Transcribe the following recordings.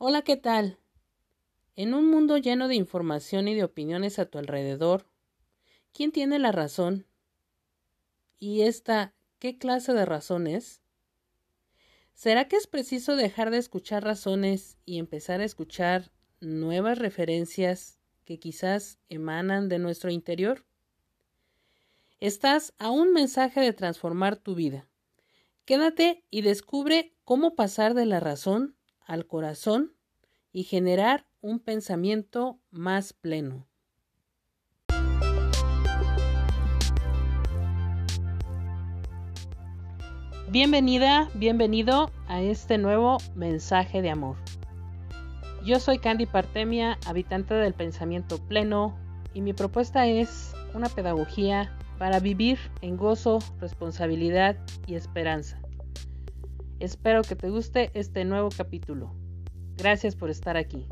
Hola, ¿qué tal? En un mundo lleno de información y de opiniones a tu alrededor, ¿quién tiene la razón? ¿Y esta qué clase de razón es? ¿Será que es preciso dejar de escuchar razones y empezar a escuchar nuevas referencias que quizás emanan de nuestro interior? Estás a un mensaje de transformar tu vida. Quédate y descubre cómo pasar de la razón al corazón y generar un pensamiento más pleno. Bienvenida, bienvenido a este nuevo mensaje de amor. Yo soy Candy Partemia, habitante del pensamiento pleno, y mi propuesta es una pedagogía para vivir en gozo, responsabilidad y esperanza. Espero que te guste este nuevo capítulo. Gracias por estar aquí.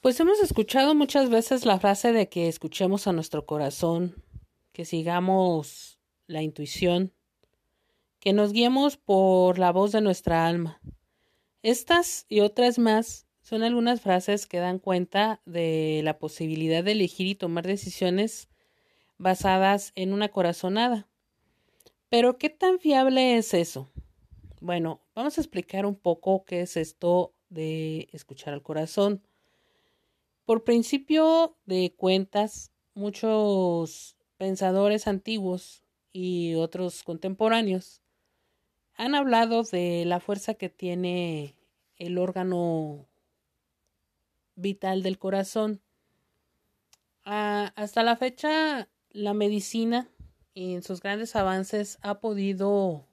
Pues hemos escuchado muchas veces la frase de que escuchemos a nuestro corazón, que sigamos la intuición, que nos guiemos por la voz de nuestra alma. Estas y otras más son algunas frases que dan cuenta de la posibilidad de elegir y tomar decisiones basadas en una corazonada. Pero, ¿qué tan fiable es eso? Bueno, vamos a explicar un poco qué es esto de escuchar al corazón. Por principio de cuentas, muchos pensadores antiguos y otros contemporáneos han hablado de la fuerza que tiene el órgano vital del corazón. Ah, hasta la fecha la medicina en sus grandes avances ha podido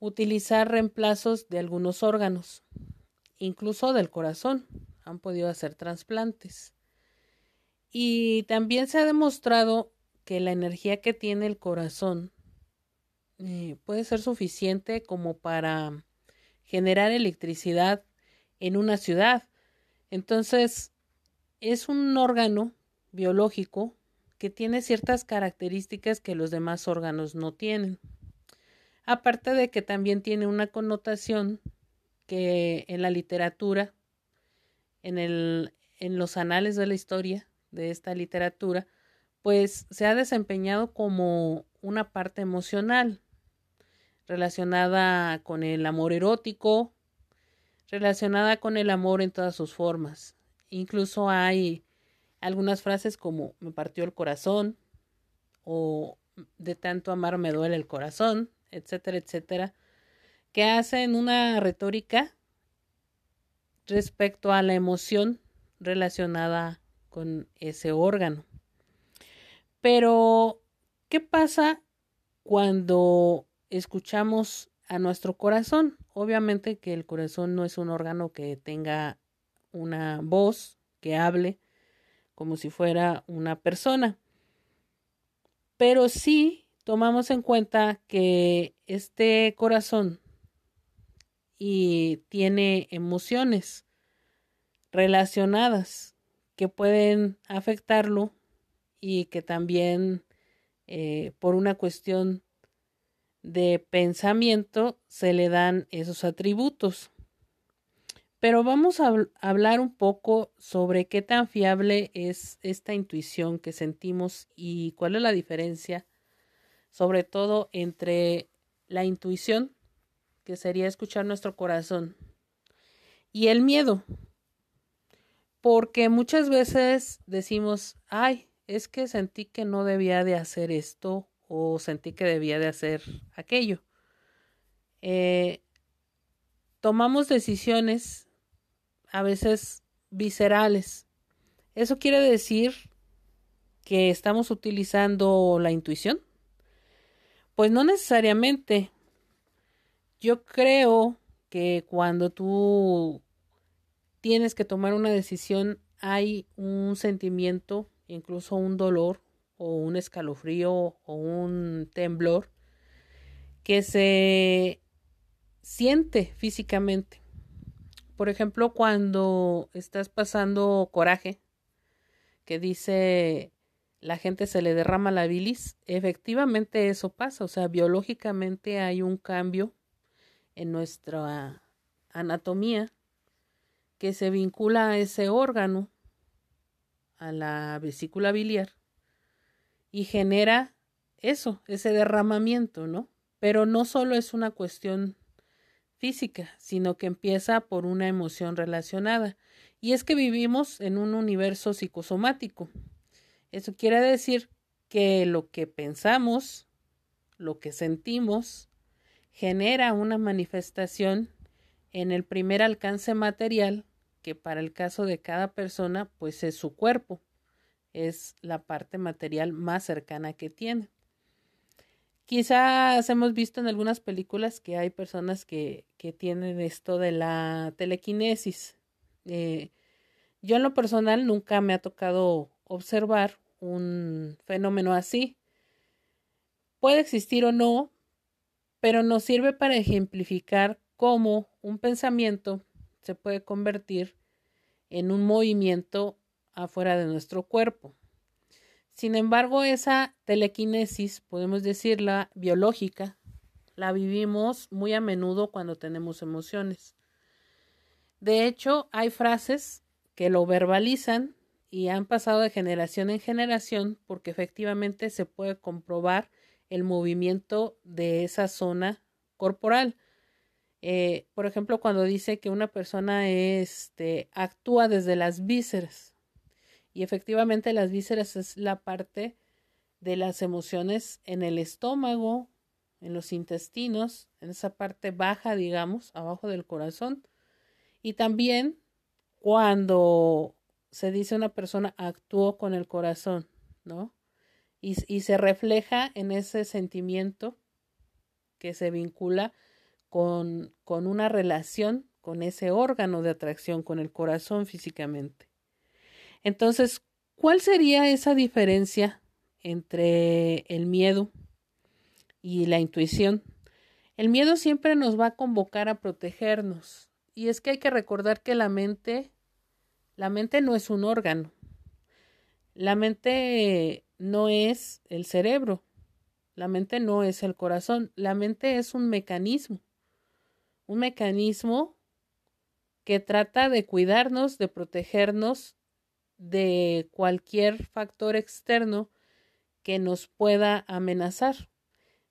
utilizar reemplazos de algunos órganos, incluso del corazón. Han podido hacer trasplantes. Y también se ha demostrado que la energía que tiene el corazón eh, puede ser suficiente como para generar electricidad en una ciudad. Entonces, es un órgano biológico que tiene ciertas características que los demás órganos no tienen. Aparte de que también tiene una connotación que en la literatura, en, el, en los anales de la historia de esta literatura, pues se ha desempeñado como una parte emocional relacionada con el amor erótico, relacionada con el amor en todas sus formas. Incluso hay algunas frases como me partió el corazón o de tanto amar me duele el corazón, etcétera, etcétera, que hacen una retórica respecto a la emoción relacionada con ese órgano. Pero, ¿qué pasa cuando escuchamos a nuestro corazón? Obviamente que el corazón no es un órgano que tenga una voz, que hable, como si fuera una persona. Pero sí tomamos en cuenta que este corazón y tiene emociones relacionadas que pueden afectarlo y que también eh, por una cuestión de pensamiento se le dan esos atributos. Pero vamos a hablar un poco sobre qué tan fiable es esta intuición que sentimos y cuál es la diferencia, sobre todo entre la intuición, que sería escuchar nuestro corazón, y el miedo. Porque muchas veces decimos, ay, es que sentí que no debía de hacer esto o sentí que debía de hacer aquello. Eh, tomamos decisiones a veces viscerales. ¿Eso quiere decir que estamos utilizando la intuición? Pues no necesariamente. Yo creo que cuando tú tienes que tomar una decisión hay un sentimiento, incluso un dolor o un escalofrío o un temblor que se siente físicamente por ejemplo, cuando estás pasando coraje, que dice la gente se le derrama la bilis, efectivamente eso pasa, o sea, biológicamente hay un cambio en nuestra anatomía que se vincula a ese órgano, a la vesícula biliar, y genera eso, ese derramamiento, ¿no? Pero no solo es una cuestión física, sino que empieza por una emoción relacionada. Y es que vivimos en un universo psicosomático. Eso quiere decir que lo que pensamos, lo que sentimos, genera una manifestación en el primer alcance material, que para el caso de cada persona, pues es su cuerpo, es la parte material más cercana que tiene. Quizás hemos visto en algunas películas que hay personas que, que tienen esto de la telequinesis. Eh, yo en lo personal nunca me ha tocado observar un fenómeno así. Puede existir o no, pero nos sirve para ejemplificar cómo un pensamiento se puede convertir en un movimiento afuera de nuestro cuerpo. Sin embargo, esa telequinesis, podemos decirla biológica, la vivimos muy a menudo cuando tenemos emociones. De hecho, hay frases que lo verbalizan y han pasado de generación en generación porque efectivamente se puede comprobar el movimiento de esa zona corporal. Eh, por ejemplo, cuando dice que una persona este, actúa desde las vísceras, y efectivamente las vísceras es la parte de las emociones en el estómago, en los intestinos, en esa parte baja, digamos, abajo del corazón. Y también cuando se dice una persona actuó con el corazón, ¿no? Y, y se refleja en ese sentimiento que se vincula con, con una relación con ese órgano de atracción, con el corazón físicamente. Entonces, ¿cuál sería esa diferencia entre el miedo y la intuición? El miedo siempre nos va a convocar a protegernos. Y es que hay que recordar que la mente, la mente no es un órgano. La mente no es el cerebro. La mente no es el corazón. La mente es un mecanismo. Un mecanismo que trata de cuidarnos, de protegernos de cualquier factor externo que nos pueda amenazar,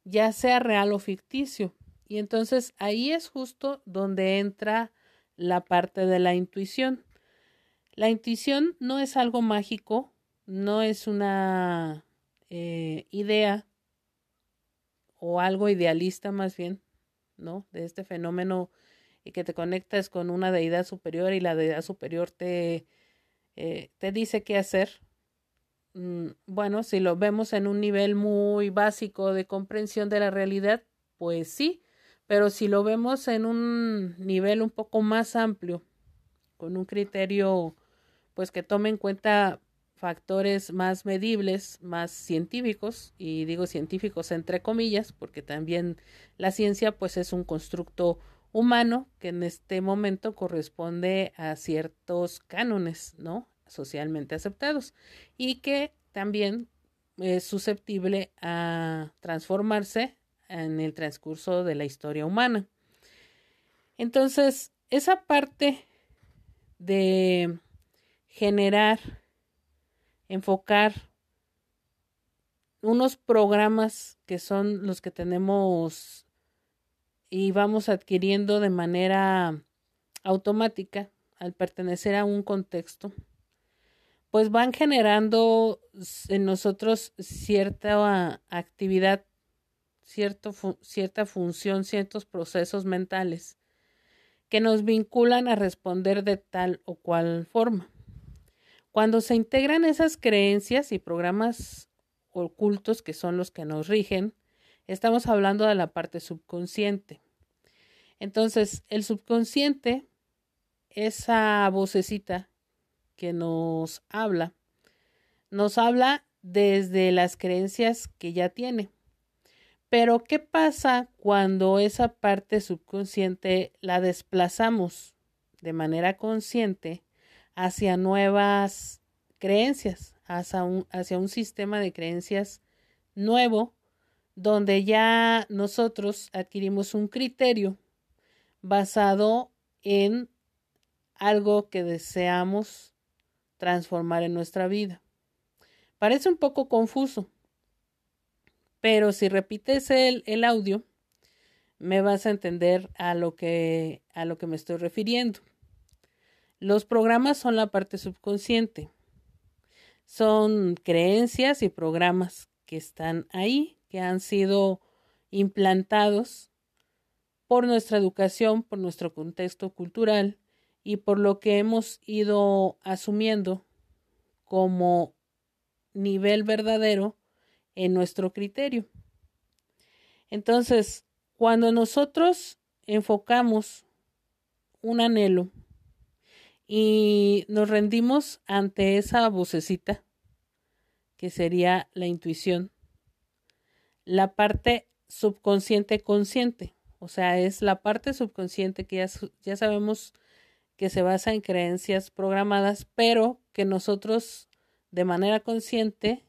ya sea real o ficticio. Y entonces ahí es justo donde entra la parte de la intuición. La intuición no es algo mágico, no es una eh, idea o algo idealista más bien, ¿no? De este fenómeno y que te conectas con una deidad superior y la deidad superior te eh, te dice qué hacer. Mm, bueno, si lo vemos en un nivel muy básico de comprensión de la realidad, pues sí, pero si lo vemos en un nivel un poco más amplio, con un criterio pues que tome en cuenta factores más medibles, más científicos, y digo científicos entre comillas, porque también la ciencia pues es un constructo humano que en este momento corresponde a ciertos cánones, ¿no? socialmente aceptados y que también es susceptible a transformarse en el transcurso de la historia humana. Entonces, esa parte de generar, enfocar unos programas que son los que tenemos y vamos adquiriendo de manera automática al pertenecer a un contexto, pues van generando en nosotros cierta actividad, cierta función, ciertos procesos mentales que nos vinculan a responder de tal o cual forma. Cuando se integran esas creencias y programas ocultos que son los que nos rigen, Estamos hablando de la parte subconsciente. Entonces, el subconsciente, esa vocecita que nos habla, nos habla desde las creencias que ya tiene. Pero, ¿qué pasa cuando esa parte subconsciente la desplazamos de manera consciente hacia nuevas creencias, hacia un, hacia un sistema de creencias nuevo, donde ya nosotros adquirimos un criterio basado en algo que deseamos transformar en nuestra vida. Parece un poco confuso, pero si repites el, el audio, me vas a entender a lo que a lo que me estoy refiriendo. Los programas son la parte subconsciente. Son creencias y programas que están ahí, que han sido implantados por nuestra educación, por nuestro contexto cultural y por lo que hemos ido asumiendo como nivel verdadero en nuestro criterio. Entonces, cuando nosotros enfocamos un anhelo y nos rendimos ante esa vocecita, que sería la intuición, la parte subconsciente consciente, o sea, es la parte subconsciente que ya, ya sabemos que se basa en creencias programadas, pero que nosotros de manera consciente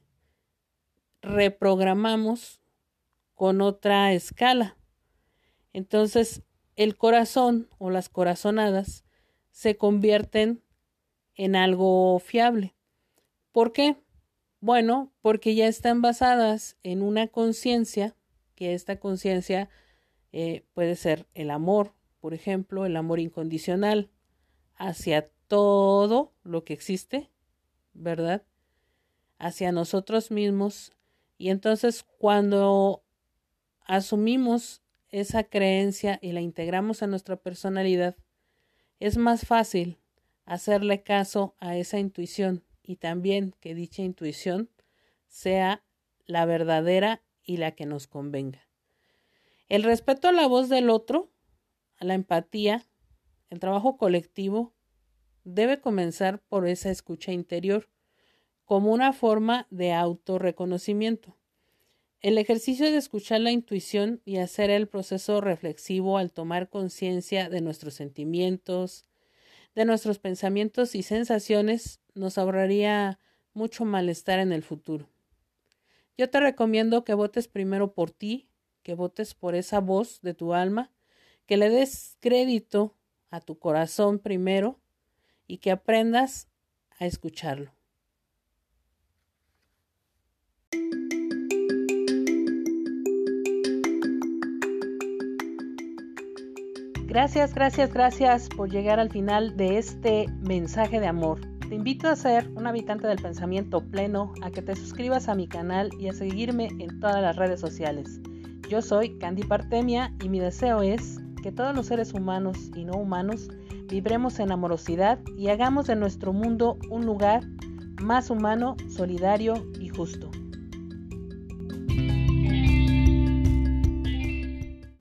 reprogramamos con otra escala. Entonces, el corazón o las corazonadas se convierten en algo fiable. ¿Por qué? Bueno, porque ya están basadas en una conciencia, que esta conciencia eh, puede ser el amor, por ejemplo, el amor incondicional, hacia todo lo que existe, ¿verdad? Hacia nosotros mismos. Y entonces cuando asumimos esa creencia y la integramos a nuestra personalidad, es más fácil hacerle caso a esa intuición y también que dicha intuición sea la verdadera y la que nos convenga. El respeto a la voz del otro, a la empatía, el trabajo colectivo debe comenzar por esa escucha interior como una forma de autorreconocimiento. El ejercicio de escuchar la intuición y hacer el proceso reflexivo al tomar conciencia de nuestros sentimientos, de nuestros pensamientos y sensaciones nos ahorraría mucho malestar en el futuro. Yo te recomiendo que votes primero por ti, que votes por esa voz de tu alma que le des crédito a tu corazón primero y que aprendas a escucharlo. Gracias, gracias, gracias por llegar al final de este mensaje de amor. Te invito a ser un habitante del pensamiento pleno, a que te suscribas a mi canal y a seguirme en todas las redes sociales. Yo soy Candy Partemia y mi deseo es que todos los seres humanos y no humanos vibremos en amorosidad y hagamos de nuestro mundo un lugar más humano, solidario y justo.